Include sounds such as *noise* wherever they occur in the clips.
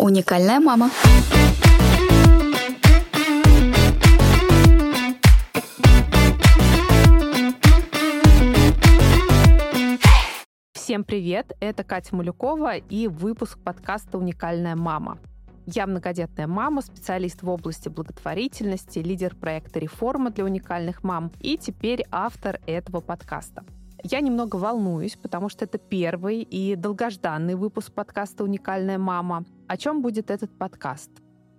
Уникальная мама. Всем привет! Это Катя Малюкова и выпуск подкаста «Уникальная мама». Я многодетная мама, специалист в области благотворительности, лидер проекта «Реформа для уникальных мам» и теперь автор этого подкаста. Я немного волнуюсь, потому что это первый и долгожданный выпуск подкаста «Уникальная мама». О чем будет этот подкаст?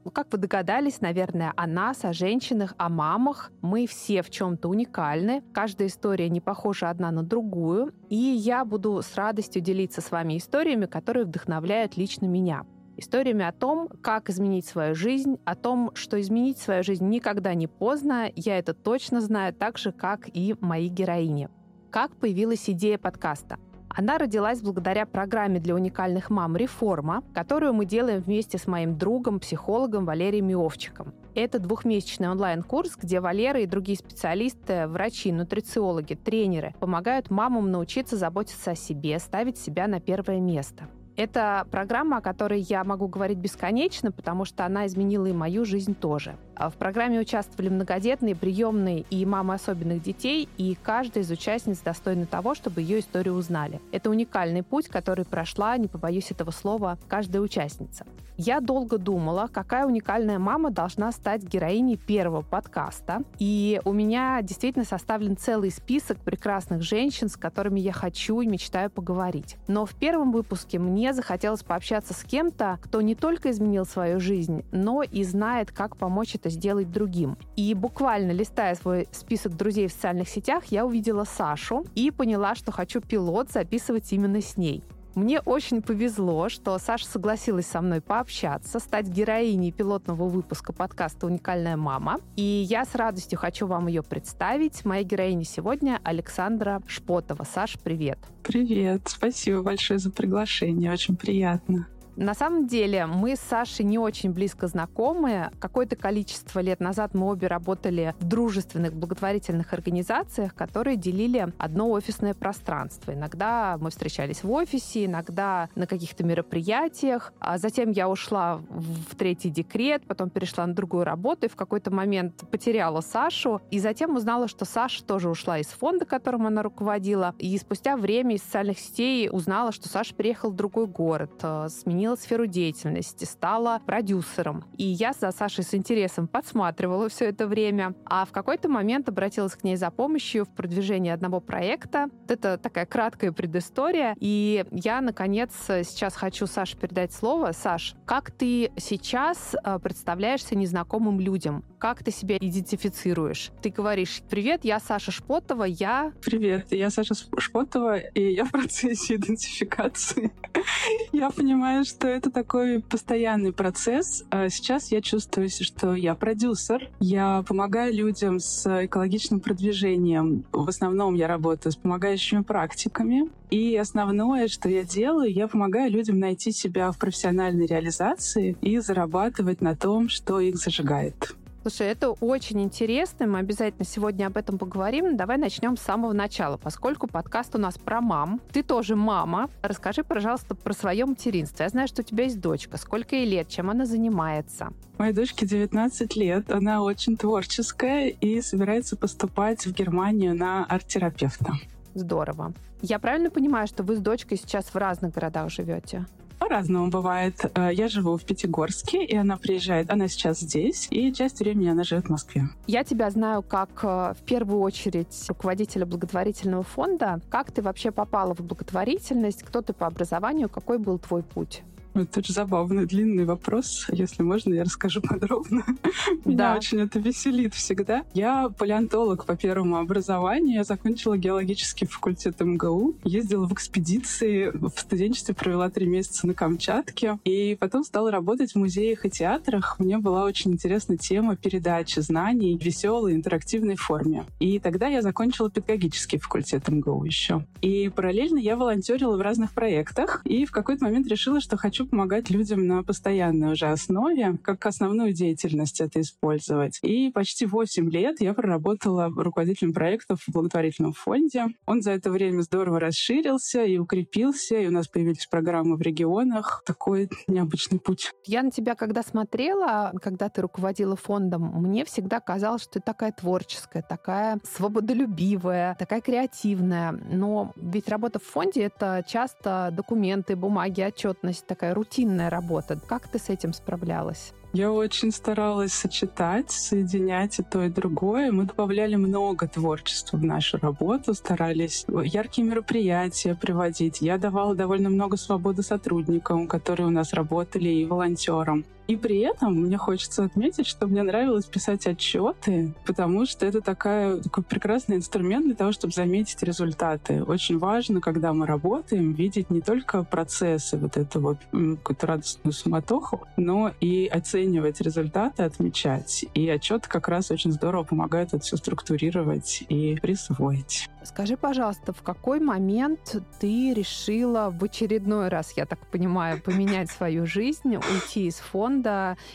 Ну, как вы догадались, наверное, о нас, о женщинах, о мамах. Мы все в чем-то уникальны. Каждая история не похожа одна на другую. И я буду с радостью делиться с вами историями, которые вдохновляют лично меня. Историями о том, как изменить свою жизнь, о том, что изменить свою жизнь никогда не поздно. Я это точно знаю, так же, как и мои героини. Как появилась идея подкаста? Она родилась благодаря программе для уникальных мам «Реформа», которую мы делаем вместе с моим другом, психологом Валерием Миовчиком. Это двухмесячный онлайн-курс, где Валера и другие специалисты, врачи, нутрициологи, тренеры помогают мамам научиться заботиться о себе, ставить себя на первое место. Это программа, о которой я могу говорить бесконечно, потому что она изменила и мою жизнь тоже. А в программе участвовали многодетные, приемные и мамы особенных детей, и каждая из участниц достойна того, чтобы ее историю узнали. Это уникальный путь, который прошла, не побоюсь этого слова, каждая участница. Я долго думала, какая уникальная мама должна стать героиней первого подкаста, и у меня действительно составлен целый список прекрасных женщин, с которыми я хочу и мечтаю поговорить. Но в первом выпуске мне захотелось пообщаться с кем-то, кто не только изменил свою жизнь, но и знает, как помочь это сделать другим. И буквально листая свой список друзей в социальных сетях, я увидела Сашу и поняла, что хочу пилот записывать именно с ней. Мне очень повезло, что Саша согласилась со мной пообщаться, стать героиней пилотного выпуска подкаста «Уникальная мама». И я с радостью хочу вам ее представить. Моя героиня сегодня Александра Шпотова. Саш, привет. Привет. Спасибо большое за приглашение. Очень приятно. На самом деле мы с Сашей не очень близко знакомы. Какое-то количество лет назад мы обе работали в дружественных благотворительных организациях, которые делили одно офисное пространство. Иногда мы встречались в офисе, иногда на каких-то мероприятиях. А затем я ушла в третий декрет, потом перешла на другую работу и в какой-то момент потеряла Сашу. И затем узнала, что Саша тоже ушла из фонда, которым она руководила. И спустя время из социальных сетей узнала, что Саша переехал в другой город, э, сменил сменила сферу деятельности, стала продюсером. И я за Сашей с интересом подсматривала все это время. А в какой-то момент обратилась к ней за помощью в продвижении одного проекта. Это такая краткая предыстория. И я, наконец, сейчас хочу Саше передать слово. Саш, как ты сейчас э, представляешься незнакомым людям? Как ты себя идентифицируешь? Ты говоришь, привет, я Саша Шпотова, я... Привет, я Саша Шпотова, и я в процессе *laughs* идентификации. *laughs* Я понимаю, что это такой постоянный процесс. А сейчас я чувствую, что я продюсер. Я помогаю людям с экологичным продвижением. В основном я работаю с помогающими практиками. И основное, что я делаю, я помогаю людям найти себя в профессиональной реализации и зарабатывать на том, что их зажигает. Слушай, это очень интересно, мы обязательно сегодня об этом поговорим. Давай начнем с самого начала, поскольку подкаст у нас про мам. Ты тоже мама. Расскажи, пожалуйста, про свое материнство. Я знаю, что у тебя есть дочка. Сколько ей лет? Чем она занимается? Моей дочке 19 лет. Она очень творческая и собирается поступать в Германию на арт-терапевта. Здорово. Я правильно понимаю, что вы с дочкой сейчас в разных городах живете? По-разному бывает. Э, я живу в Пятигорске, и она приезжает, она сейчас здесь, и часть времени она живет в Москве. Я тебя знаю как э, в первую очередь руководителя благотворительного фонда. Как ты вообще попала в благотворительность? Кто ты по образованию? Какой был твой путь? Это очень забавный, длинный вопрос. Если можно, я расскажу *laughs* подробно. Меня очень это веселит всегда. Я палеонтолог по первому образованию. Я закончила геологический факультет МГУ. Ездила в экспедиции. В студенчестве провела три месяца на Камчатке. И потом стала работать в музеях и театрах. Мне была очень интересна тема передачи знаний в веселой, интерактивной форме. И тогда я закончила педагогический факультет МГУ еще. И параллельно я волонтерила в разных проектах. И в какой-то момент решила, что хочу хочу помогать людям на постоянной уже основе, как основную деятельность это использовать. И почти 8 лет я проработала руководителем проектов в благотворительном фонде. Он за это время здорово расширился и укрепился, и у нас появились программы в регионах. Такой необычный путь. Я на тебя, когда смотрела, когда ты руководила фондом, мне всегда казалось, что ты такая творческая, такая свободолюбивая, такая креативная. Но ведь работа в фонде — это часто документы, бумаги, отчетность, такая рутинная работа. Как ты с этим справлялась? Я очень старалась сочетать, соединять и то, и другое. Мы добавляли много творчества в нашу работу, старались яркие мероприятия приводить. Я давала довольно много свободы сотрудникам, которые у нас работали, и волонтерам. И при этом мне хочется отметить, что мне нравилось писать отчеты, потому что это такая, такой прекрасный инструмент для того, чтобы заметить результаты. Очень важно, когда мы работаем, видеть не только процессы, вот эту вот какую-то радостную суматоху, но и оценивать результаты, отмечать. И отчеты как раз очень здорово помогают это все структурировать и присвоить. Скажи, пожалуйста, в какой момент ты решила в очередной раз, я так понимаю, поменять свою жизнь, уйти из фонда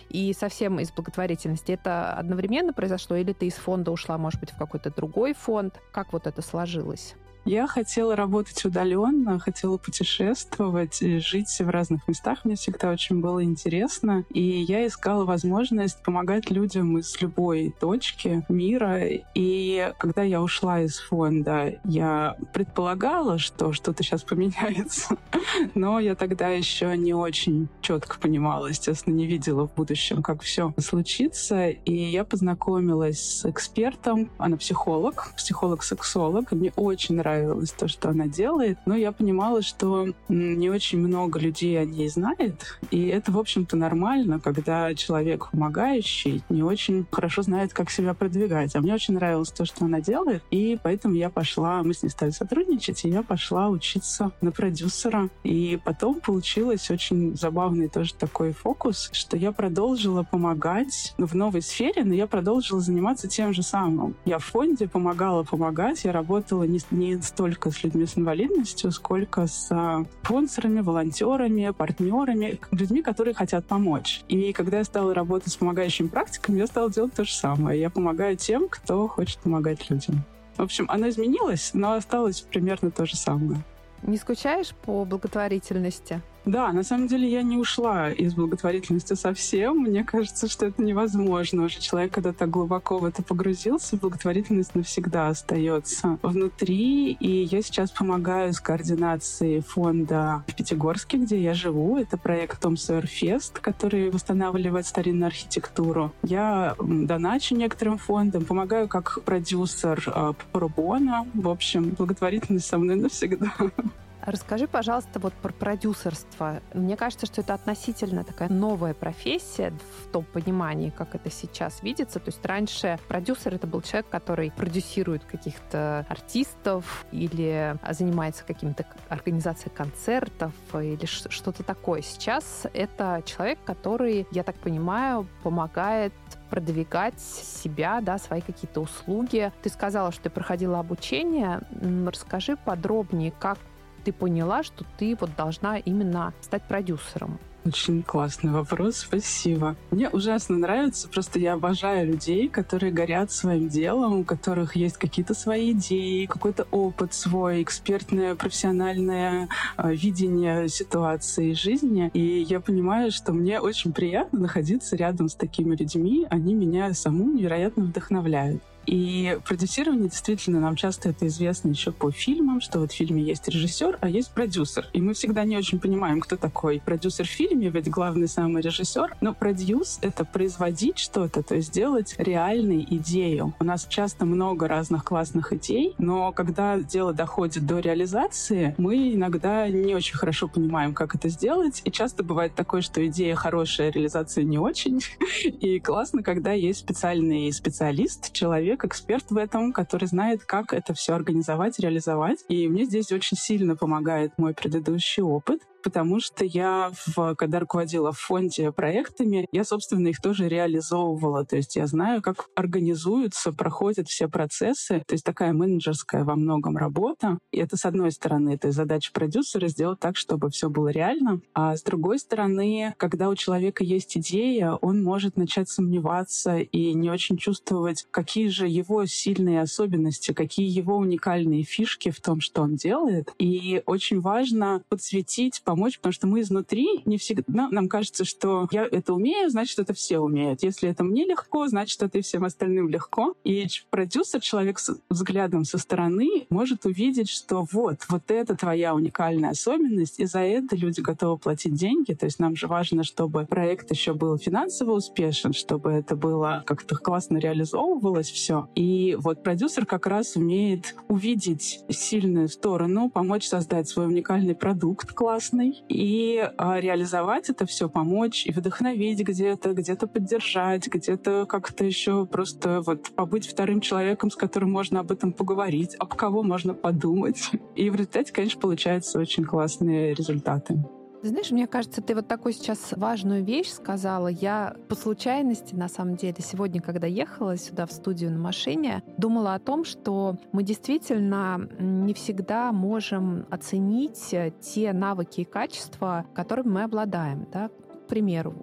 и совсем из благотворительности? Это одновременно произошло или ты из фонда ушла, может быть, в какой-то другой фонд? Как вот это сложилось? Я хотела работать удаленно, хотела путешествовать, жить в разных местах. Мне всегда очень было интересно. И я искала возможность помогать людям из любой точки мира. И когда я ушла из фонда, я предполагала, что что-то сейчас поменяется. *laughs* Но я тогда еще не очень четко понимала, естественно, не видела в будущем, как все случится. И я познакомилась с экспертом. Она психолог, психолог-сексолог. Мне очень нравится нравилось то, что она делает, но я понимала, что не очень много людей о ней знает, и это, в общем-то, нормально, когда человек помогающий не очень хорошо знает, как себя продвигать. А мне очень нравилось то, что она делает, и поэтому я пошла, мы с ней стали сотрудничать, и я пошла учиться на продюсера. И потом получилось очень забавный тоже такой фокус, что я продолжила помогать в новой сфере, но я продолжила заниматься тем же самым. Я в фонде помогала помогать, я работала не, не столько с людьми с инвалидностью, сколько с а, спонсорами, волонтерами, партнерами, людьми, которые хотят помочь. И когда я стала работать с помогающими практиками, я стала делать то же самое. Я помогаю тем, кто хочет помогать людям. В общем, она изменилась, но осталось примерно то же самое. Не скучаешь по благотворительности? Да, на самом деле я не ушла из благотворительности совсем. Мне кажется, что это невозможно. Уже человек, когда так глубоко в это погрузился, благотворительность навсегда остается внутри. И я сейчас помогаю с координацией фонда в Пятигорске, где я живу. Это проект Том Сойер Фест, который восстанавливает старинную архитектуру. Я доначу некоторым фондам, помогаю как продюсер э, Пробона. В общем, благотворительность со мной навсегда. *laughs* Расскажи, пожалуйста, вот про продюсерство. Мне кажется, что это относительно такая новая профессия в том понимании, как это сейчас видится. То есть раньше продюсер это был человек, который продюсирует каких-то артистов или занимается какими-то организацией концертов или что-то такое. Сейчас это человек, который, я так понимаю, помогает продвигать себя, да, свои какие-то услуги. Ты сказала, что ты проходила обучение. Расскажи подробнее, как ты поняла, что ты вот должна именно стать продюсером? Очень классный вопрос, спасибо. Мне ужасно нравится, просто я обожаю людей, которые горят своим делом, у которых есть какие-то свои идеи, какой-то опыт свой, экспертное, профессиональное э, видение ситуации жизни. И я понимаю, что мне очень приятно находиться рядом с такими людьми. Они меня саму невероятно вдохновляют. И продюсирование действительно нам часто это известно еще по фильмам, что вот в фильме есть режиссер, а есть продюсер. И мы всегда не очень понимаем, кто такой продюсер в фильме, ведь главный самый режиссер. Но продюс — это производить что-то, то есть делать реальной идею. У нас часто много разных классных идей, но когда дело доходит до реализации, мы иногда не очень хорошо понимаем, как это сделать. И часто бывает такое, что идея хорошая, реализация не очень. *laughs* И классно, когда есть специальный специалист, человек, человек, эксперт в этом, который знает, как это все организовать, реализовать. И мне здесь очень сильно помогает мой предыдущий опыт, потому что я, в, когда руководила в фонде проектами, я, собственно, их тоже реализовывала. То есть я знаю, как организуются, проходят все процессы. То есть такая менеджерская во многом работа. И это, с одной стороны, это задача продюсера сделать так, чтобы все было реально. А с другой стороны, когда у человека есть идея, он может начать сомневаться и не очень чувствовать, какие же его сильные особенности, какие его уникальные фишки в том, что он делает. И очень важно подсветить, помочь, потому что мы изнутри не всегда... Нам кажется, что я это умею, значит, это все умеют. Если это мне легко, значит, это и всем остальным легко. И продюсер, человек с взглядом со стороны, может увидеть, что вот, вот это твоя уникальная особенность, и за это люди готовы платить деньги. То есть нам же важно, чтобы проект еще был финансово успешен, чтобы это было как-то классно реализовывалось все. И вот продюсер как раз умеет увидеть сильную сторону, помочь создать свой уникальный продукт классный и а, реализовать это все, помочь и вдохновить где-то, где-то поддержать, где-то как-то еще просто вот побыть вторым человеком, с которым можно об этом поговорить, об кого можно подумать. И в результате, конечно, получаются очень классные результаты. Знаешь, мне кажется, ты вот такую сейчас важную вещь сказала. Я по случайности, на самом деле, сегодня, когда ехала сюда в студию на машине, думала о том, что мы действительно не всегда можем оценить те навыки и качества, которыми мы обладаем. Да? К примеру,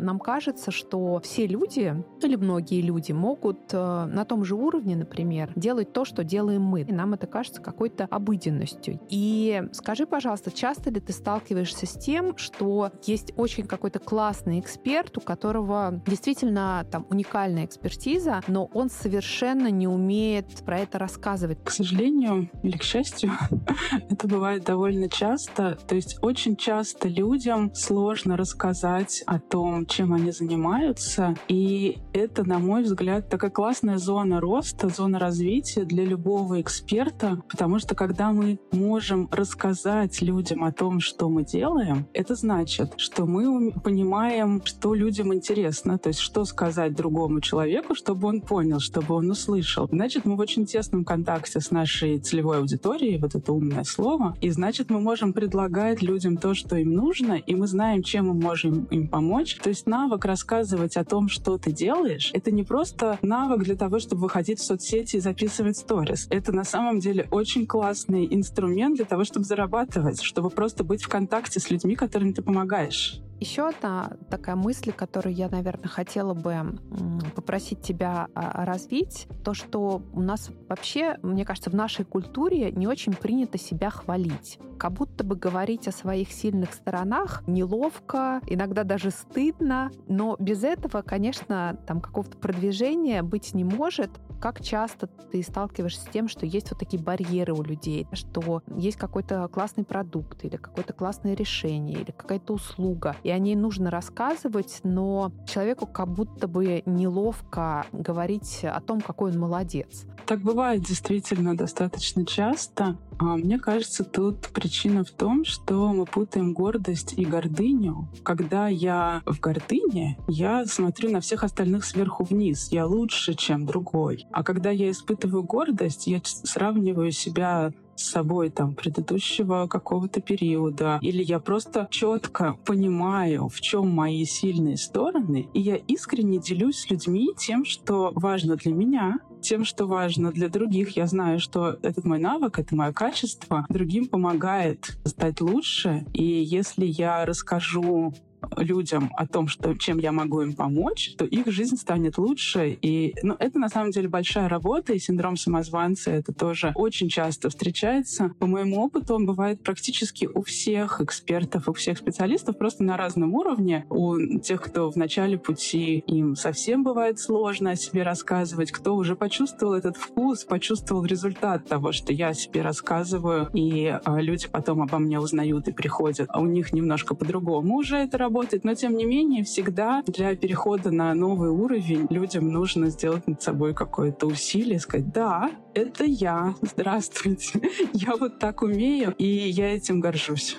нам кажется, что все люди или многие люди могут э, на том же уровне, например, делать то, что делаем мы. И нам это кажется какой-то обыденностью. И скажи, пожалуйста, часто ли ты сталкиваешься с тем, что есть очень какой-то классный эксперт, у которого действительно там уникальная экспертиза, но он совершенно не умеет про это рассказывать? К сожалению или к счастью, *laughs* это бывает довольно часто. То есть очень часто людям сложно рассказать о том, чем они занимаются. И это, на мой взгляд, такая классная зона роста, зона развития для любого эксперта, потому что когда мы можем рассказать людям о том, что мы делаем, это значит, что мы понимаем, что людям интересно, то есть что сказать другому человеку, чтобы он понял, чтобы он услышал. Значит, мы в очень тесном контакте с нашей целевой аудиторией, вот это умное слово, и значит, мы можем предлагать людям то, что им нужно, и мы знаем, чем мы можем им помочь. То есть навык рассказывать о том, что ты делаешь, это не просто навык для того, чтобы выходить в соцсети и записывать сторис. Это на самом деле очень классный инструмент для того, чтобы зарабатывать, чтобы просто быть в контакте с людьми, которым ты помогаешь. Еще одна такая мысль, которую я, наверное, хотела бы попросить тебя а, развить, то, что у нас вообще, мне кажется, в нашей культуре не очень принято себя хвалить. Как будто бы говорить о своих сильных сторонах неловко, иногда даже стыдно, но без этого, конечно, там какого-то продвижения быть не может. Как часто ты сталкиваешься с тем, что есть вот такие барьеры у людей, что есть какой-то классный продукт или какое-то классное решение или какая-то услуга, и о ней нужно рассказывать, но человеку как будто бы неловко говорить о том, какой он молодец. Так бывает действительно достаточно часто. А мне кажется, тут причина в том, что мы путаем гордость и гордыню. Когда я в гордыне, я смотрю на всех остальных сверху вниз. Я лучше, чем другой. А когда я испытываю гордость, я сравниваю себя с собой там предыдущего какого-то периода, или я просто четко понимаю, в чем мои сильные стороны, и я искренне делюсь с людьми тем, что важно для меня, тем, что важно для других. Я знаю, что этот мой навык, это мое качество, другим помогает стать лучше. И если я расскажу людям о том, что, чем я могу им помочь, то их жизнь станет лучше. И ну, это на самом деле большая работа, и синдром самозванца это тоже очень часто встречается. По моему опыту он бывает практически у всех экспертов, у всех специалистов, просто на разном уровне. У тех, кто в начале пути, им совсем бывает сложно о себе рассказывать, кто уже почувствовал этот вкус, почувствовал результат того, что я о себе рассказываю, и а, люди потом обо мне узнают и приходят. А у них немножко по-другому уже это работает, но тем не менее всегда для перехода на новый уровень людям нужно сделать над собой какое-то усилие, сказать, да, это я, здравствуйте, *laughs* я вот так умею, и я этим горжусь.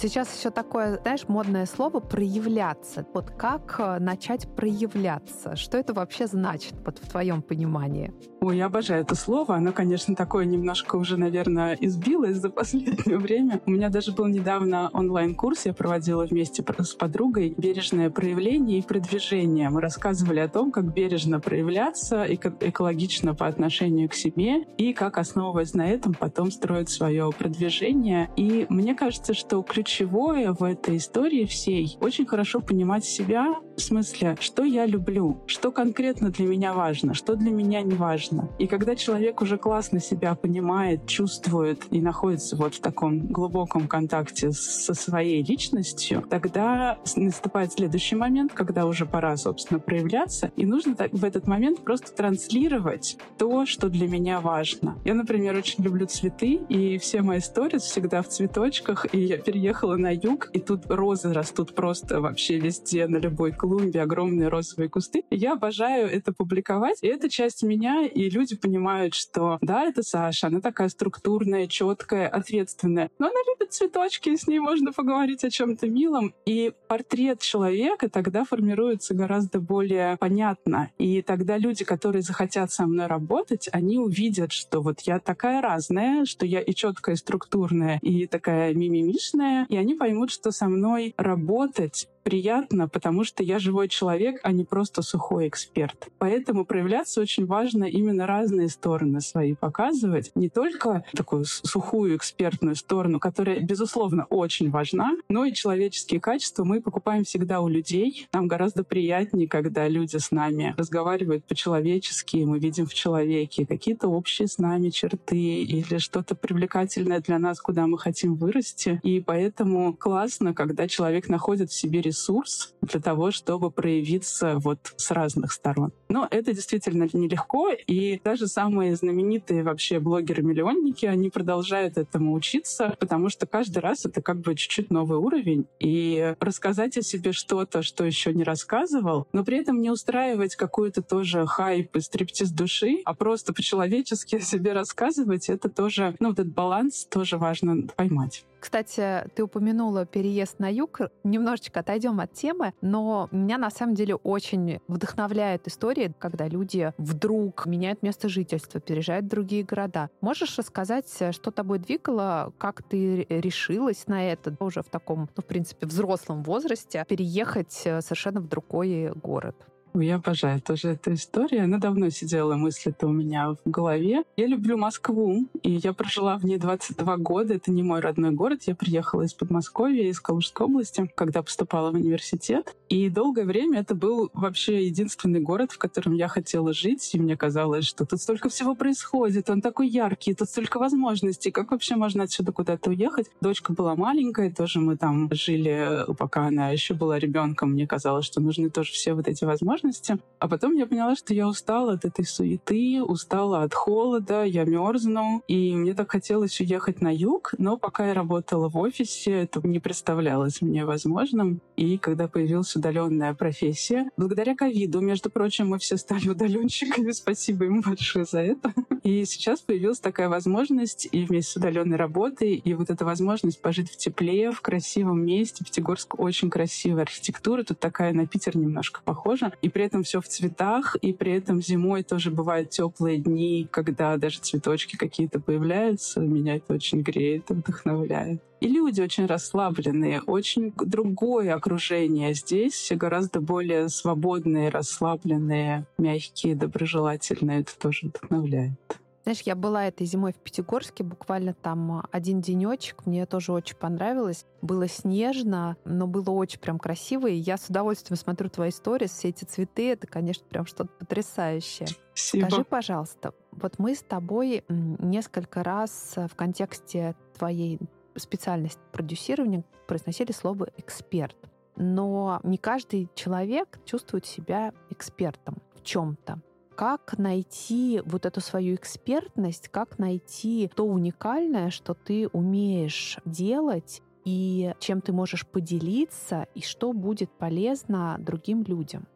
Сейчас еще такое, знаешь, модное слово «проявляться». Вот как э, начать проявляться? Что это вообще значит вот в твоем понимании? Ой, я обожаю это слово. Оно, конечно, такое немножко уже, наверное, избилось за последнее *laughs* время. У меня даже был недавно онлайн-курс, я проводила вместе с подругой «Бережное проявление и продвижение». Мы рассказывали о том, как бережно проявляться, экологично по отношению к себе, и как, основываясь на этом, потом строить свое продвижение. И мне кажется, что ключевое в этой истории всей очень хорошо понимать себя, в смысле, что я люблю, что конкретно для меня важно, что для меня не важно. И когда человек уже классно себя понимает, чувствует и находится вот в таком глубоком контакте со своей личностью, тогда наступает следующий момент, когда уже пора, собственно, проявляться, и нужно в этот момент просто транслировать то, что для меня важно. Я, например, очень люблю цветы, и все мои сторис всегда в цветочках, и я переехала на юг, и тут розы растут просто вообще везде, на любой клумбе, огромные розовые кусты. И я обожаю это публиковать, и это часть меня, и люди понимают, что да, это Саша, она такая структурная, четкая, ответственная, но она любит цветочки, с ней можно поговорить о чем-то милом, и портрет человека тогда формируется гораздо более понятно, и тогда люди, которые захотят со мной работать, они увидят, что вот я такая разная, что я и четкая, и структурная, и такая мимимишная, и они поймут, что со мной работать приятно, потому что я живой человек, а не просто сухой эксперт. Поэтому проявляться очень важно именно разные стороны свои показывать. Не только такую сухую экспертную сторону, которая, безусловно, очень важна, но и человеческие качества мы покупаем всегда у людей. Нам гораздо приятнее, когда люди с нами разговаривают по-человечески, мы видим в человеке какие-то общие с нами черты или что-то привлекательное для нас, куда мы хотим вырасти. И поэтому классно, когда человек находит в себе ресурсы ресурс для того, чтобы проявиться вот с разных сторон. Но это действительно нелегко, и даже самые знаменитые вообще блогеры-миллионники, они продолжают этому учиться, потому что каждый раз это как бы чуть-чуть новый уровень. И рассказать о себе что-то, что еще не рассказывал, но при этом не устраивать какую-то тоже хайп и стриптиз души, а просто по-человечески о себе рассказывать, это тоже, ну, этот баланс тоже важно поймать. Кстати, ты упомянула переезд на юг. Немножечко отойдем от темы, но меня на самом деле очень вдохновляет история, когда люди вдруг меняют место жительства, переезжают в другие города. Можешь рассказать, что тобой двигало, как ты решилась на это уже в таком, ну, в принципе, взрослом возрасте, переехать э, совершенно в другой город? Я обожаю тоже эту историю. Она давно сидела мысль-то у меня в голове. Я люблю Москву, и я прожила в ней 22 года. Это не мой родной город. Я приехала из Подмосковья, из Калужской области, когда поступала в университет. И долгое время это был вообще единственный город, в котором я хотела жить. И мне казалось, что тут столько всего происходит, он такой яркий, тут столько возможностей. Как вообще можно отсюда куда-то уехать? Дочка была маленькая, тоже мы там жили, пока она еще была ребенком. Мне казалось, что нужны тоже все вот эти возможности возможности. А потом я поняла, что я устала от этой суеты, устала от холода, я мерзну, и мне так хотелось уехать на юг, но пока я работала в офисе, это не представлялось мне возможным. И когда появилась удаленная профессия, благодаря ковиду, между прочим, мы все стали *laughs* удаленщиками, спасибо им большое за это. И сейчас появилась такая возможность и вместе с удаленной работой, и вот эта возможность пожить в тепле, в красивом месте. Пятигорск очень красивая архитектура, тут такая на Питер немножко похожа. И при этом все в цветах, и при этом зимой тоже бывают теплые дни, когда даже цветочки какие-то появляются. Меня это очень греет и вдохновляет. И люди очень расслабленные, очень другое окружение здесь, гораздо более свободные, расслабленные, мягкие, доброжелательные. Это тоже вдохновляет. Знаешь, я была этой зимой в Пятигорске, буквально там один денечек, мне тоже очень понравилось. Было снежно, но было очень прям красиво, и я с удовольствием смотрю твои истории, все эти цветы, это, конечно, прям что-то потрясающее. Спасибо. Скажи, пожалуйста, вот мы с тобой несколько раз в контексте твоей специальности продюсирования произносили слово «эксперт». Но не каждый человек чувствует себя экспертом в чем-то как найти вот эту свою экспертность, как найти то уникальное, что ты умеешь делать и чем ты можешь поделиться, и что будет полезно другим людям.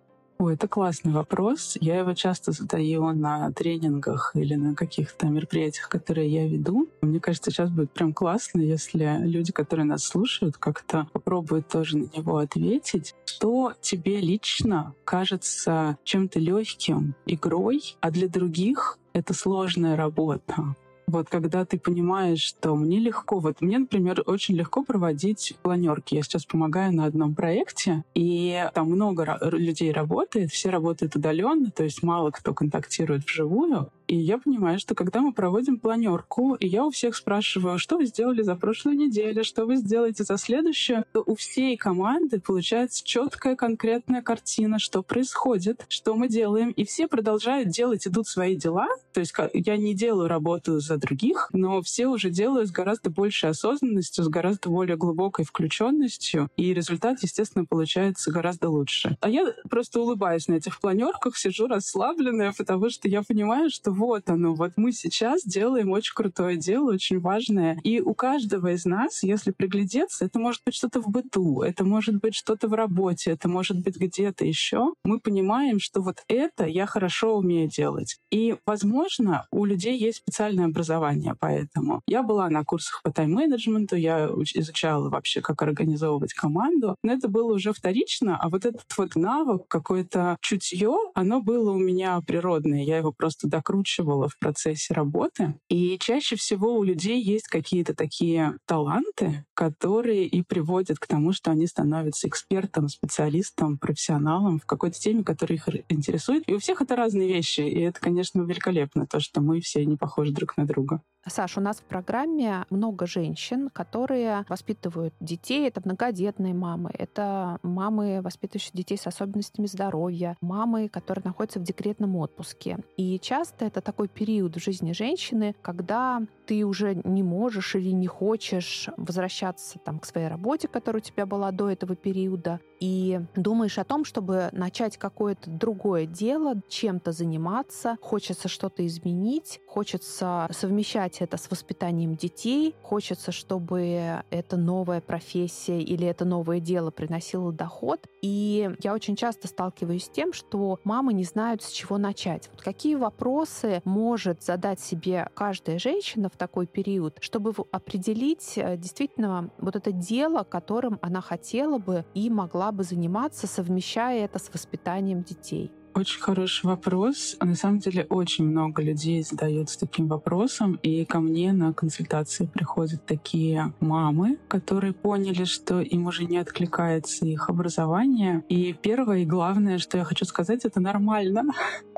О, это классный вопрос. Я его часто задаю на тренингах или на каких-то мероприятиях, которые я веду. Мне кажется, сейчас будет прям классно, если люди, которые нас слушают, как-то попробуют тоже на него ответить. Что тебе лично кажется чем-то легким игрой, а для других это сложная работа? Вот когда ты понимаешь, что мне легко, вот мне, например, очень легко проводить планерки. Я сейчас помогаю на одном проекте, и там много людей работает, все работают удаленно, то есть мало кто контактирует вживую. И я понимаю, что когда мы проводим планерку, и я у всех спрашиваю, что вы сделали за прошлую неделю, что вы сделаете за следующую, то у всей команды получается четкая конкретная картина, что происходит, что мы делаем, и все продолжают делать, идут свои дела. То есть я не делаю работу за других, но все уже делают с гораздо большей осознанностью, с гораздо более глубокой включенностью, и результат, естественно, получается гораздо лучше. А я просто улыбаюсь на этих планерках, сижу расслабленная, потому что я понимаю, что вот оно, вот мы сейчас делаем очень крутое дело, очень важное. И у каждого из нас, если приглядеться, это может быть что-то в быту, это может быть что-то в работе, это может быть где-то еще. Мы понимаем, что вот это я хорошо умею делать. И, возможно, у людей есть специальное образование поэтому. Я была на курсах по тайм-менеджменту, я изучала вообще, как организовывать команду, но это было уже вторично, а вот этот вот навык, какое-то чутье, оно было у меня природное. Я его просто докручивала накручивала в процессе работы. И чаще всего у людей есть какие-то такие таланты, которые и приводят к тому, что они становятся экспертом, специалистом, профессионалом в какой-то теме, которая их интересует. И у всех это разные вещи. И это, конечно, великолепно, то, что мы все не похожи друг на друга. Саш, у нас в программе много женщин, которые воспитывают детей. Это многодетные мамы, это мамы, воспитывающие детей с особенностями здоровья, мамы, которые находятся в декретном отпуске. И часто это такой период в жизни женщины, когда ты уже не можешь или не хочешь возвращаться там, к своей работе, которая у тебя была до этого периода, и думаешь о том, чтобы начать какое-то другое дело, чем-то заниматься, хочется что-то изменить, хочется совмещать это с воспитанием детей, хочется, чтобы эта новая профессия или это новое дело приносило доход. И я очень часто сталкиваюсь с тем, что мамы не знают, с чего начать. Вот какие вопросы может задать себе каждая женщина в такой период, чтобы определить э, действительно вот это дело, которым она хотела бы и могла бы заниматься, совмещая это с воспитанием детей? Очень хороший вопрос. На самом деле очень много людей задаются таким вопросом, и ко мне на консультации приходят такие мамы, которые поняли, что им уже не откликается их образование. И первое и главное, что я хочу сказать, это нормально.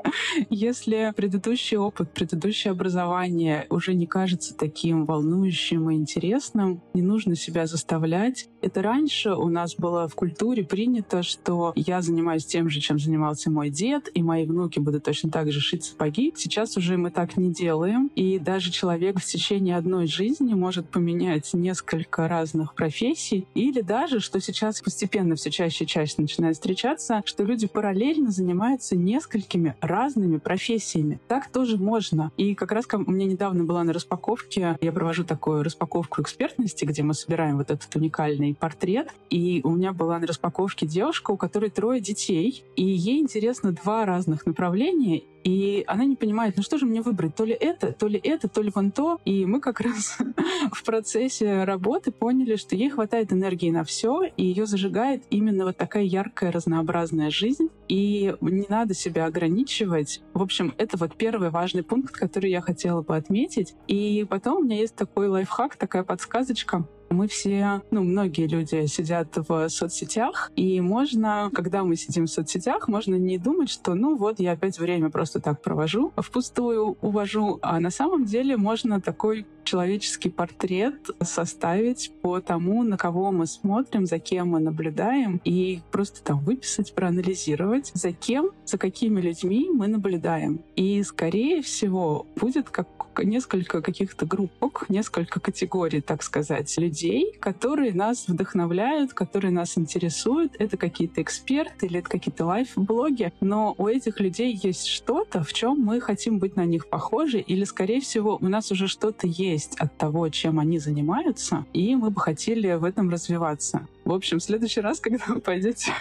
*laughs* Если предыдущий опыт, предыдущее образование уже не кажется таким волнующим и интересным, не нужно себя заставлять. Это раньше у нас было в культуре принято, что я занимаюсь тем же, чем занимался мой дед, и мои внуки будут точно так же шить сапоги. Сейчас уже мы так не делаем. И даже человек в течение одной жизни может поменять несколько разных профессий. Или даже, что сейчас постепенно все чаще и чаще начинает встречаться, что люди параллельно занимаются несколькими разными профессиями. Так тоже можно. И как раз у меня недавно была на распаковке, я провожу такую распаковку экспертности, где мы собираем вот этот уникальный портрет. И у меня была на распаковке девушка, у которой трое детей, и ей интересно два разных направления, и она не понимает, ну что же мне выбрать, то ли это, то ли это, то ли вон то. И мы как раз *laughs* в процессе работы поняли, что ей хватает энергии на все, и ее зажигает именно вот такая яркая, разнообразная жизнь. И не надо себя ограничивать. В общем, это вот первый важный пункт, который я хотела бы отметить. И потом у меня есть такой лайфхак, такая подсказочка. Мы все, ну, многие люди сидят в соцсетях, и можно, когда мы сидим в соцсетях, можно не думать, что, ну, вот я опять время просто так провожу, впустую увожу, а на самом деле можно такой человеческий портрет составить по тому, на кого мы смотрим, за кем мы наблюдаем, и просто там выписать, проанализировать, за кем, за какими людьми мы наблюдаем. И, скорее всего, будет как несколько каких-то группок, несколько категорий, так сказать, людей, которые нас вдохновляют, которые нас интересуют. Это какие-то эксперты или это какие-то лайф-блоги, но у этих людей есть что-то, в чем мы хотим быть на них похожи, или, скорее всего, у нас уже что-то есть от того, чем они занимаются, и мы бы хотели в этом развиваться. В общем, в следующий раз, *laughs* когда вы пойдете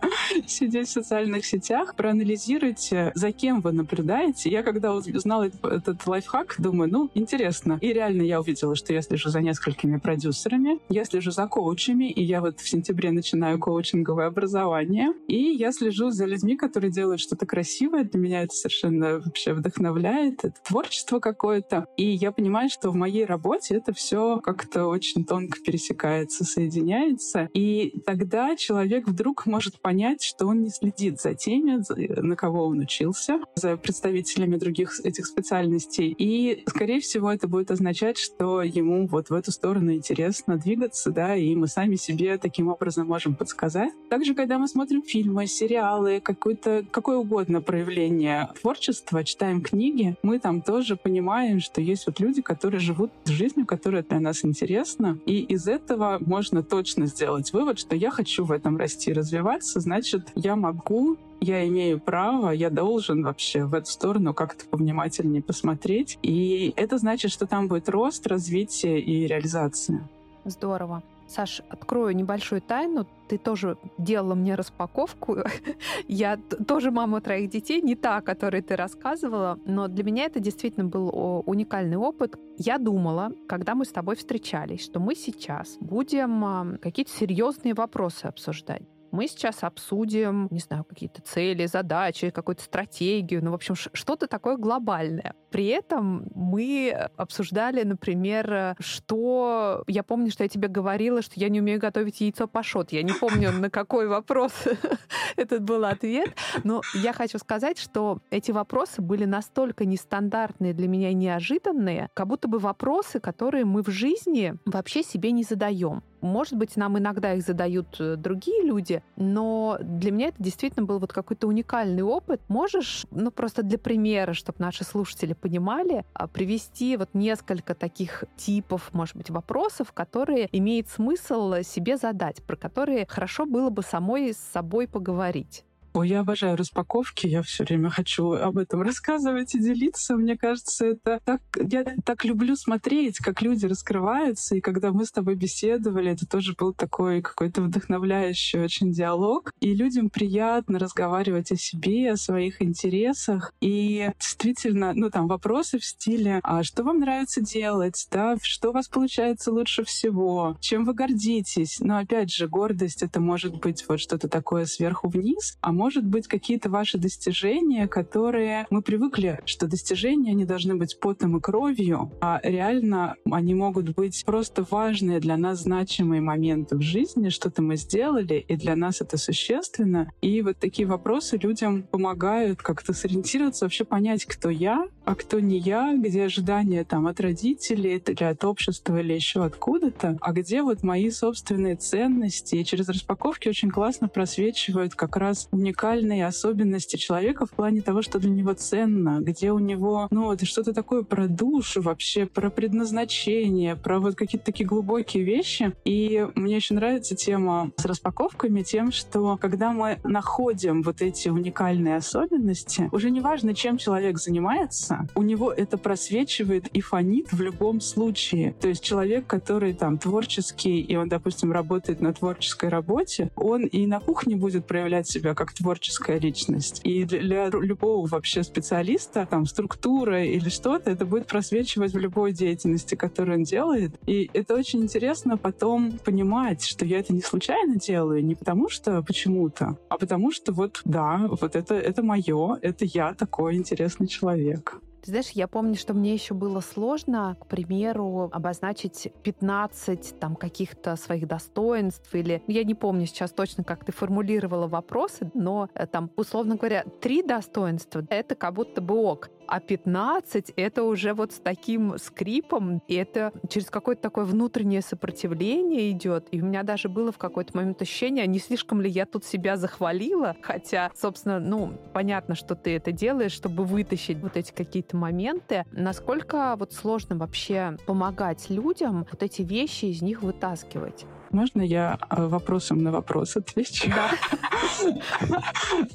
*laughs* сидеть в социальных сетях, проанализируйте, за кем вы наблюдаете. Я когда узнала этот лайфхак, думаю, ну, интересно. И реально я увидела, что я слежу за несколькими продюсерами, я слежу за коучами, и я вот в сентябре начинаю коучинговое образование, и я слежу за людьми, которые делают что-то красивое. Для меня это совершенно вообще вдохновляет. Это творчество какое-то. И я понимаю, что в моей работе это все как-то очень тонко пересекается, соединяется. И тогда человек вдруг может понять, что он не следит за теми, на кого он учился, за представителями других этих специальностей. И, скорее всего, это будет означать, что ему вот в эту сторону интересно двигаться, да, и мы сами себе таким образом можем подсказать. Также, когда мы смотрим фильмы, сериалы, какое-то, какое угодно проявление творчества, читаем книги, мы там тоже понимаем, что есть вот люди, которые живут жизнью, которая для нас интересна, и из этого можно точно сделать вывод, что я хочу в этом расти, развиваться, значит, я могу я имею право, я должен вообще в эту сторону как-то повнимательнее посмотреть. И это значит, что там будет рост, развитие и реализация. Здорово. Саш, открою небольшую тайну. Ты тоже делала мне распаковку. *laughs* Я тоже мама троих детей, не та, о которой ты рассказывала, но для меня это действительно был уникальный опыт. Я думала, когда мы с тобой встречались, что мы сейчас будем какие-то серьезные вопросы обсуждать. Мы сейчас обсудим, не знаю, какие-то цели, задачи, какую-то стратегию, ну, в общем, что-то такое глобальное. При этом мы обсуждали, например, что... Я помню, что я тебе говорила, что я не умею готовить яйцо пашот. Я не помню, на какой вопрос *laughs* этот был ответ. Но я хочу сказать, что эти вопросы были настолько нестандартные для меня и неожиданные, как будто бы вопросы, которые мы в жизни вообще себе не задаем. Может быть, нам иногда их задают э, другие люди, но для меня это действительно был вот какой-то уникальный опыт. Можешь, ну просто для примера, чтобы наши слушатели понимали, а, привести вот несколько таких типов, может быть, вопросов, которые имеет смысл себе задать, про которые хорошо было бы самой с собой поговорить. Ой, я обожаю распаковки, я все время хочу об этом рассказывать и делиться. Мне кажется, это так... Я так люблю смотреть, как люди раскрываются, и когда мы с тобой беседовали, это тоже был такой какой-то вдохновляющий очень диалог, и людям приятно разговаривать о себе, о своих интересах, и действительно, ну там вопросы в стиле, а что вам нравится делать, да, что у вас получается лучше всего, чем вы гордитесь. Но опять же, гордость — это может быть вот что-то такое сверху вниз, а может может быть, какие-то ваши достижения, которые мы привыкли, что достижения, они должны быть потом и кровью, а реально они могут быть просто важные для нас значимые моменты в жизни, что-то мы сделали, и для нас это существенно. И вот такие вопросы людям помогают как-то сориентироваться, вообще понять, кто я, а кто не я, где ожидания там от родителей или от общества или еще откуда-то, а где вот мои собственные ценности. И через распаковки очень классно просвечивают как раз уникальные уникальные особенности человека в плане того, что для него ценно, где у него, ну, это что-то такое про душу вообще, про предназначение, про вот какие-то такие глубокие вещи. И мне очень нравится тема с распаковками тем, что когда мы находим вот эти уникальные особенности, уже не важно, чем человек занимается, у него это просвечивает и фонит в любом случае. То есть человек, который там творческий, и он, допустим, работает на творческой работе, он и на кухне будет проявлять себя как творческий творческая личность. И для любого вообще специалиста, там, структура или что-то, это будет просвечивать в любой деятельности, которую он делает. И это очень интересно потом понимать, что я это не случайно делаю, не потому что почему-то, а потому что вот, да, вот это, это мое, это я такой интересный человек. Ты знаешь, я помню, что мне еще было сложно, к примеру, обозначить 15 там каких-то своих достоинств или... Я не помню сейчас точно, как ты формулировала вопросы, но э, там, условно говоря, три достоинства — это как будто бы ок а 15 — это уже вот с таким скрипом, и это через какое-то такое внутреннее сопротивление идет. И у меня даже было в какой-то момент ощущение, а не слишком ли я тут себя захвалила, хотя, собственно, ну, понятно, что ты это делаешь, чтобы вытащить вот эти какие-то моменты. Насколько вот сложно вообще помогать людям вот эти вещи из них вытаскивать? Можно я э, вопросом на вопрос отвечу? Да.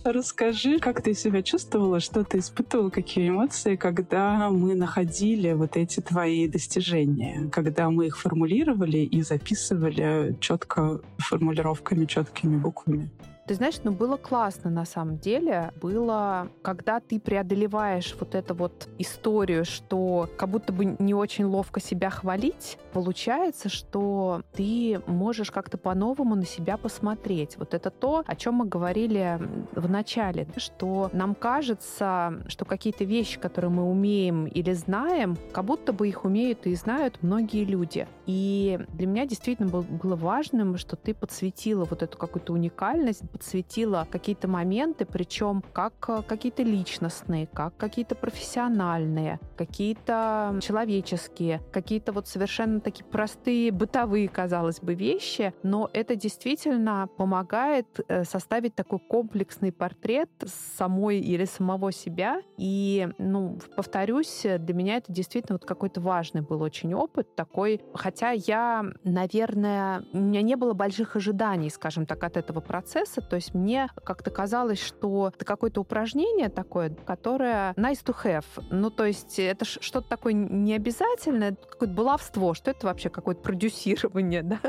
Расскажи, как ты себя чувствовала, что ты испытывала, какие эмоции, когда мы находили вот эти твои достижения, когда мы их формулировали и записывали четко формулировками, четкими буквами? Ты знаешь, ну было классно на самом деле. Было, когда ты преодолеваешь вот эту вот историю, что как будто бы не очень ловко себя хвалить, получается, что ты можешь как-то по-новому на себя посмотреть. Вот это то, о чем мы говорили в начале, что нам кажется, что какие-то вещи, которые мы умеем или знаем, как будто бы их умеют и знают многие люди. И для меня действительно было важным, что ты подсветила вот эту какую-то уникальность, подсветила какие-то моменты, причем как э, какие-то личностные, как какие-то профессиональные, какие-то человеческие, какие-то вот совершенно такие простые бытовые, казалось бы, вещи, но это действительно помогает э, составить такой комплексный портрет самой или самого себя. И, ну, повторюсь, для меня это действительно вот какой-то важный был очень опыт такой, хотя я, наверное, у меня не было больших ожиданий, скажем так, от этого процесса, то есть мне как-то казалось, что это какое-то упражнение такое, которое nice to have. Ну, то есть это что-то такое необязательное, какое-то баловство, что это вообще какое-то продюсирование, *laughs* да?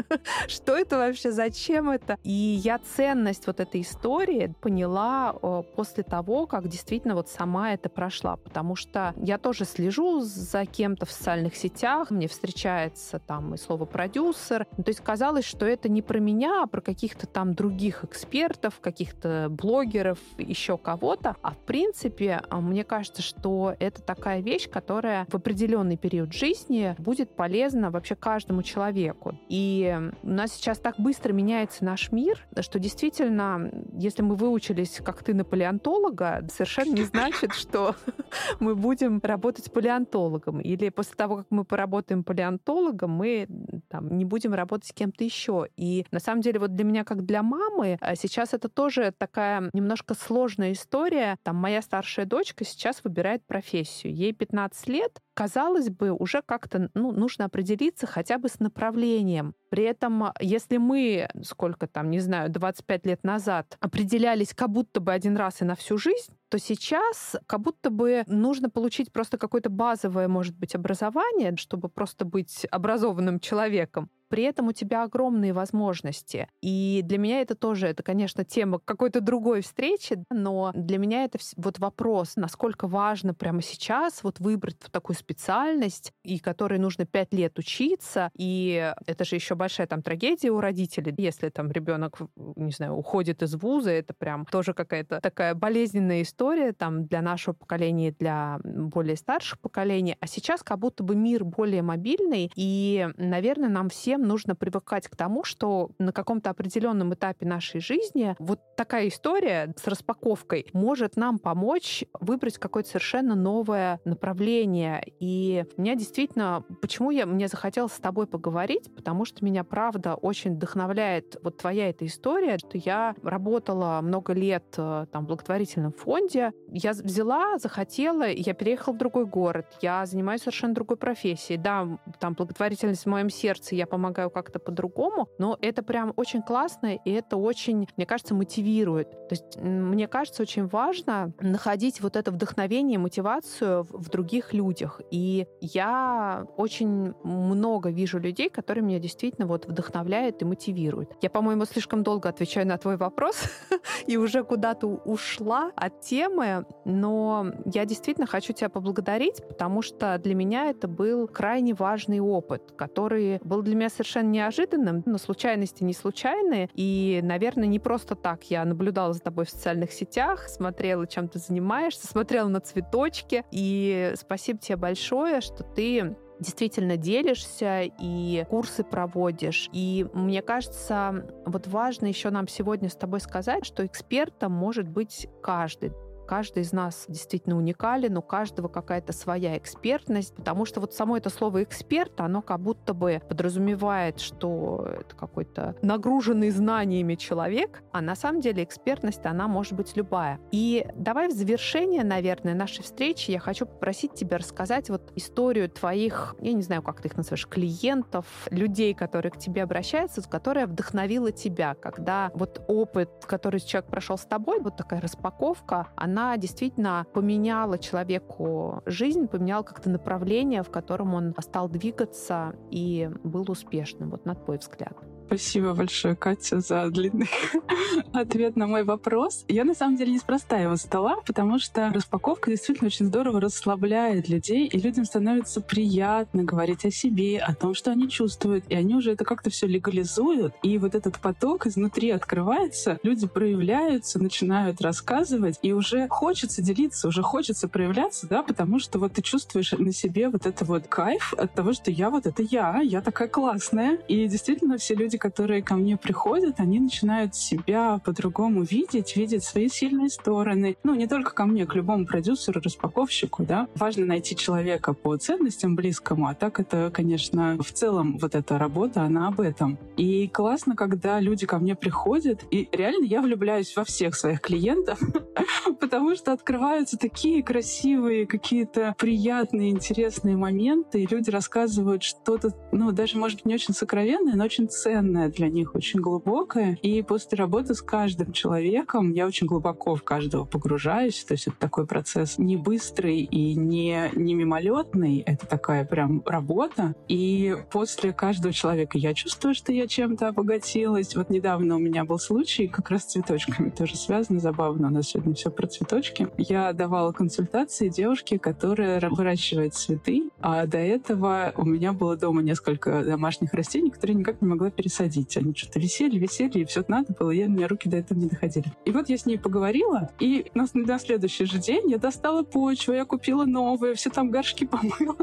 Что это вообще, зачем это? И я ценность вот этой истории поняла после того, как действительно вот сама это прошла, потому что я тоже слежу за кем-то в социальных сетях, мне встречается там и слово продюсер, то есть казалось, что это не про меня, а про каких-то там других экспертов, экспертов, каких-то блогеров, еще кого-то. А в принципе, а, мне кажется, что это такая вещь, которая в определенный период жизни будет полезна вообще каждому человеку. И у нас сейчас так быстро меняется наш мир, что действительно, если мы выучились, как ты, на палеонтолога, совершенно не значит, что *laughs* мы будем работать палеонтологом. Или после того, как мы поработаем палеонтологом, мы там, не будем работать с кем-то еще. И на самом деле вот для меня, как для мамы, сейчас сейчас это тоже такая немножко сложная история. Там моя старшая дочка сейчас выбирает профессию. Ей 15 лет. Казалось бы, уже как-то ну, нужно определиться хотя бы с направлением. При этом, если мы, сколько там, не знаю, 25 лет назад определялись как будто бы один раз и на всю жизнь, то сейчас как будто бы нужно получить просто какое-то базовое, может быть, образование, чтобы просто быть образованным человеком при этом у тебя огромные возможности. И для меня это тоже, это, конечно, тема какой-то другой встречи, но для меня это вот вопрос, насколько важно прямо сейчас вот выбрать такую специальность, и которой нужно пять лет учиться, и это же еще большая там трагедия у родителей, если там ребенок, не знаю, уходит из вуза, это прям тоже какая-то такая болезненная история там для нашего поколения, для более старших поколений. А сейчас как будто бы мир более мобильный, и, наверное, нам всем нужно привыкать к тому, что на каком-то определенном этапе нашей жизни вот такая история с распаковкой может нам помочь выбрать какое-то совершенно новое направление. И меня действительно, почему я, мне захотелось с тобой поговорить, потому что меня, правда, очень вдохновляет вот твоя эта история, что я работала много лет э, там в благотворительном фонде, я взяла, захотела, я переехала в другой город, я занимаюсь совершенно другой профессией. Да, там благотворительность в моем сердце, я помогаю помогаю как-то по-другому, но это прям очень классно, и это очень, мне кажется, мотивирует. То есть мне кажется, очень важно находить вот это вдохновение, мотивацию в, других людях. И я очень много вижу людей, которые меня действительно вот вдохновляют и мотивируют. Я, по-моему, слишком долго отвечаю на твой вопрос *laughs* и уже куда-то ушла от темы, но я действительно хочу тебя поблагодарить, потому что для меня это был крайне важный опыт, который был для меня неожиданным, но случайности не случайные. И, наверное, не просто так я наблюдала за тобой в социальных сетях, смотрела, чем ты занимаешься, смотрела на цветочки. И спасибо тебе большое, что ты действительно делишься и курсы проводишь. И мне кажется, вот важно еще нам сегодня с тобой сказать, что экспертом может быть каждый каждый из нас действительно уникален, у каждого какая-то своя экспертность, потому что вот само это слово «эксперт», оно как будто бы подразумевает, что это какой-то нагруженный знаниями человек, а на самом деле экспертность, она может быть любая. И давай в завершение, наверное, нашей встречи я хочу попросить тебя рассказать вот историю твоих, я не знаю, как ты их называешь, клиентов, людей, которые к тебе обращаются, которая вдохновила тебя, когда вот опыт, который человек прошел с тобой, вот такая распаковка, она действительно поменяла человеку жизнь, поменяла как-то направление, в котором он стал двигаться и был успешным, вот на твой взгляд. Спасибо большое, Катя, за длинный *laughs* ответ на мой вопрос. Я на самом деле неспроста его задала, потому что распаковка действительно очень здорово расслабляет людей, и людям становится приятно говорить о себе, о том, что они чувствуют, и они уже это как-то все легализуют, и вот этот поток изнутри открывается, люди проявляются, начинают рассказывать, и уже хочется делиться, уже хочется проявляться, да, потому что вот ты чувствуешь на себе вот это вот кайф от того, что я вот это я, я такая классная, и действительно все люди, которые ко мне приходят, они начинают себя по-другому видеть, видеть свои сильные стороны. Ну, не только ко мне, к любому продюсеру, распаковщику, да. Важно найти человека по ценностям близкому, а так это, конечно, в целом вот эта работа, она об этом. И классно, когда люди ко мне приходят, и реально я влюбляюсь во всех своих клиентов, *laughs* потому что открываются такие красивые, какие-то приятные, интересные моменты, и люди рассказывают что-то, ну, даже, может быть, не очень сокровенное, но очень ценное ценное для них, очень глубокое. И после работы с каждым человеком я очень глубоко в каждого погружаюсь. То есть это такой процесс не быстрый и не, не мимолетный. Это такая прям работа. И после каждого человека я чувствую, что я чем-то обогатилась. Вот недавно у меня был случай, как раз с цветочками тоже связано, забавно. У нас сегодня все про цветочки. Я давала консультации девушке, которая выращивает цветы, а до этого у меня было дома несколько домашних растений, которые никак не могла пересадить садить. Они что-то висели, висели, и все надо было, и у меня руки до этого не доходили. И вот я с ней поговорила, и на, на следующий же день я достала почву, я купила новые, все там горшки *laughs* помыла,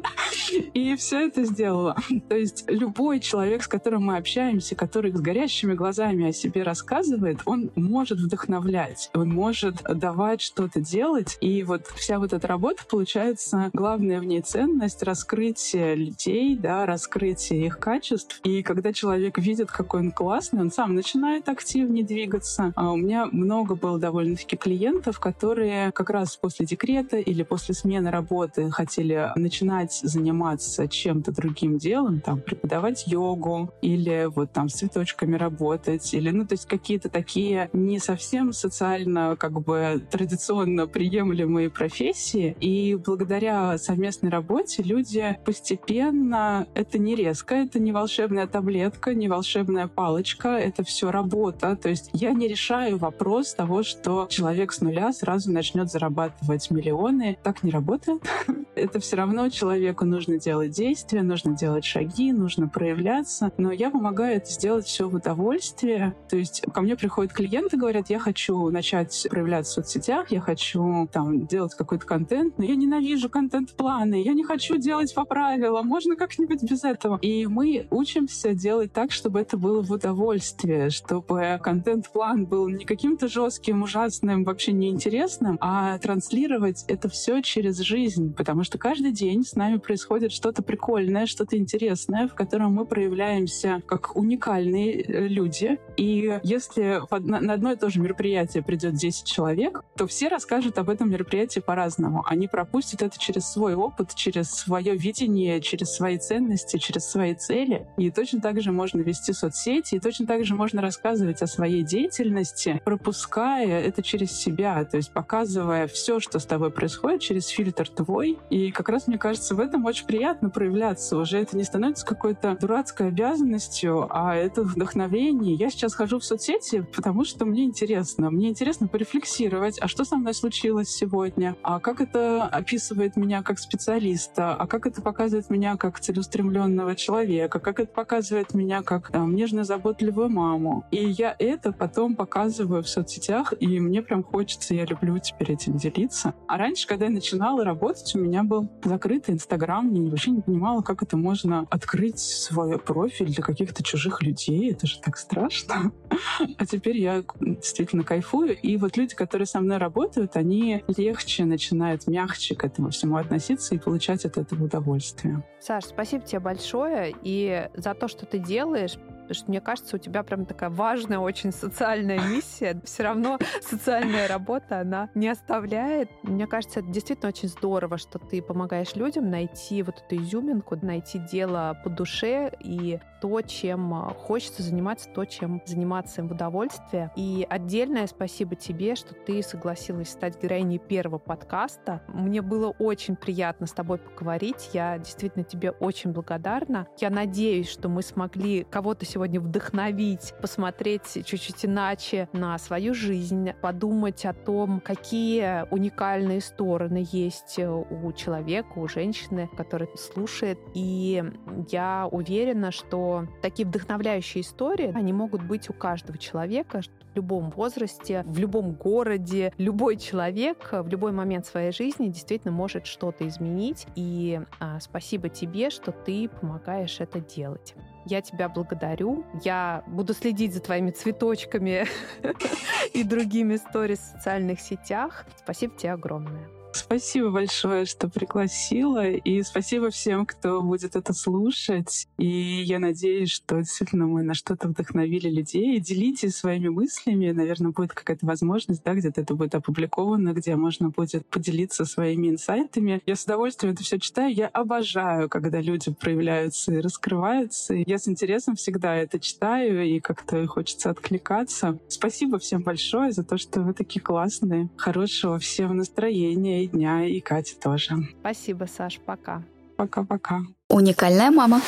и все это сделала. То есть любой человек, с которым мы общаемся, который с горящими глазами о себе рассказывает, он может вдохновлять, он может давать что-то делать, и вот вся вот эта работа, получается, главная в ней ценность — раскрытие людей, да, раскрытие их качеств. И когда человек видит какой он классный, он сам начинает активнее двигаться. А у меня много было довольно-таки клиентов, которые как раз после декрета или после смены работы хотели начинать заниматься чем-то другим делом, там, преподавать йогу или вот там с цветочками работать, или, ну, то есть какие-то такие не совсем социально, как бы, традиционно приемлемые профессии. И благодаря совместной работе люди постепенно, это не резко, это не волшебная таблетка, не волшебная палочка, это все работа. То есть я не решаю вопрос того, что человек с нуля сразу начнет зарабатывать миллионы. Так не работает. *laughs* это все равно человеку нужно делать действия, нужно делать шаги, нужно проявляться. Но я помогаю это сделать все в удовольствие. То есть ко мне приходят клиенты, говорят, я хочу начать проявляться в соцсетях, я хочу там делать какой-то контент, но я ненавижу контент-планы, я не хочу делать по правилам, можно как-нибудь без этого. И мы учимся делать так, чтобы это было в удовольствие, чтобы контент-план был не каким-то жестким, ужасным, вообще неинтересным, а транслировать это все через жизнь, потому что каждый день с нами происходит что-то прикольное, что-то интересное, в котором мы проявляемся как уникальные э, люди. И если на одно и то же мероприятие придет 10 человек, то все расскажут об этом мероприятии по-разному. Они пропустят это через свой опыт, через свое видение, через свои ценности, через свои цели. И точно так же можно вести соцсети, и точно так же можно рассказывать о своей деятельности, пропуская это через себя, то есть показывая все, что с тобой происходит, через фильтр твой. И как раз, мне кажется, в этом очень приятно проявляться. Уже это не становится какой-то дурацкой обязанностью, а это вдохновение. Я сейчас хожу в соцсети, потому что мне интересно. Мне интересно порефлексировать, а что со мной случилось сегодня, а как это описывает меня как специалиста, а как это показывает меня как целеустремленного человека, как это показывает меня как там, нежно-заботливую маму. И я это потом показываю в соцсетях, и мне прям хочется, я люблю теперь этим делиться. А раньше, когда я начинала работать, у меня был закрытый Инстаграм, я вообще не понимала, как это можно открыть свой профиль для каких-то чужих людей. Это же так страшно. А теперь я действительно кайфую. И вот люди, которые со мной работают, они легче начинают мягче к этому всему относиться и получать от этого удовольствие. Саш, спасибо тебе большое и за то, что ты делаешь, потому что мне кажется, у тебя прям такая важная, очень социальная миссия. *laughs* Все равно социальная работа, она не оставляет. Мне кажется, это действительно очень здорово, что ты помогаешь людям найти вот эту изюминку, найти дело по душе и то, чем а, хочется заниматься, то, чем заниматься им в удовольствие. И отдельное спасибо тебе, что ты согласилась стать героиней первого подкаста. Мне было очень приятно с тобой поговорить. Я действительно тебе очень благодарна. Я надеюсь, что мы смогли кого-то сегодня сегодня вдохновить, посмотреть чуть-чуть иначе на свою жизнь, подумать о том, какие уникальные стороны есть у человека, у женщины, который слушает. И я уверена, что такие вдохновляющие истории, они могут быть у каждого человека, в любом возрасте, в любом городе, любой человек в любой момент своей жизни действительно может что-то изменить. И а, спасибо тебе, что ты помогаешь это делать. Я тебя благодарю. Я буду следить за твоими цветочками *laughs* и другими сторис в социальных сетях. Спасибо тебе огромное. Спасибо большое, что пригласила, и спасибо всем, кто будет это слушать. И я надеюсь, что действительно мы на что-то вдохновили людей. Делитесь своими мыслями, наверное, будет какая-то возможность, да, где-то это будет опубликовано, где можно будет поделиться своими инсайтами. Я с удовольствием это все читаю. Я обожаю, когда люди проявляются и раскрываются. Я с интересом всегда это читаю, и как-то хочется откликаться. Спасибо всем большое за то, что вы такие классные. Хорошего всем настроения и дня, и Кате тоже. Спасибо, Саш. Пока. Пока-пока. Уникальная мама.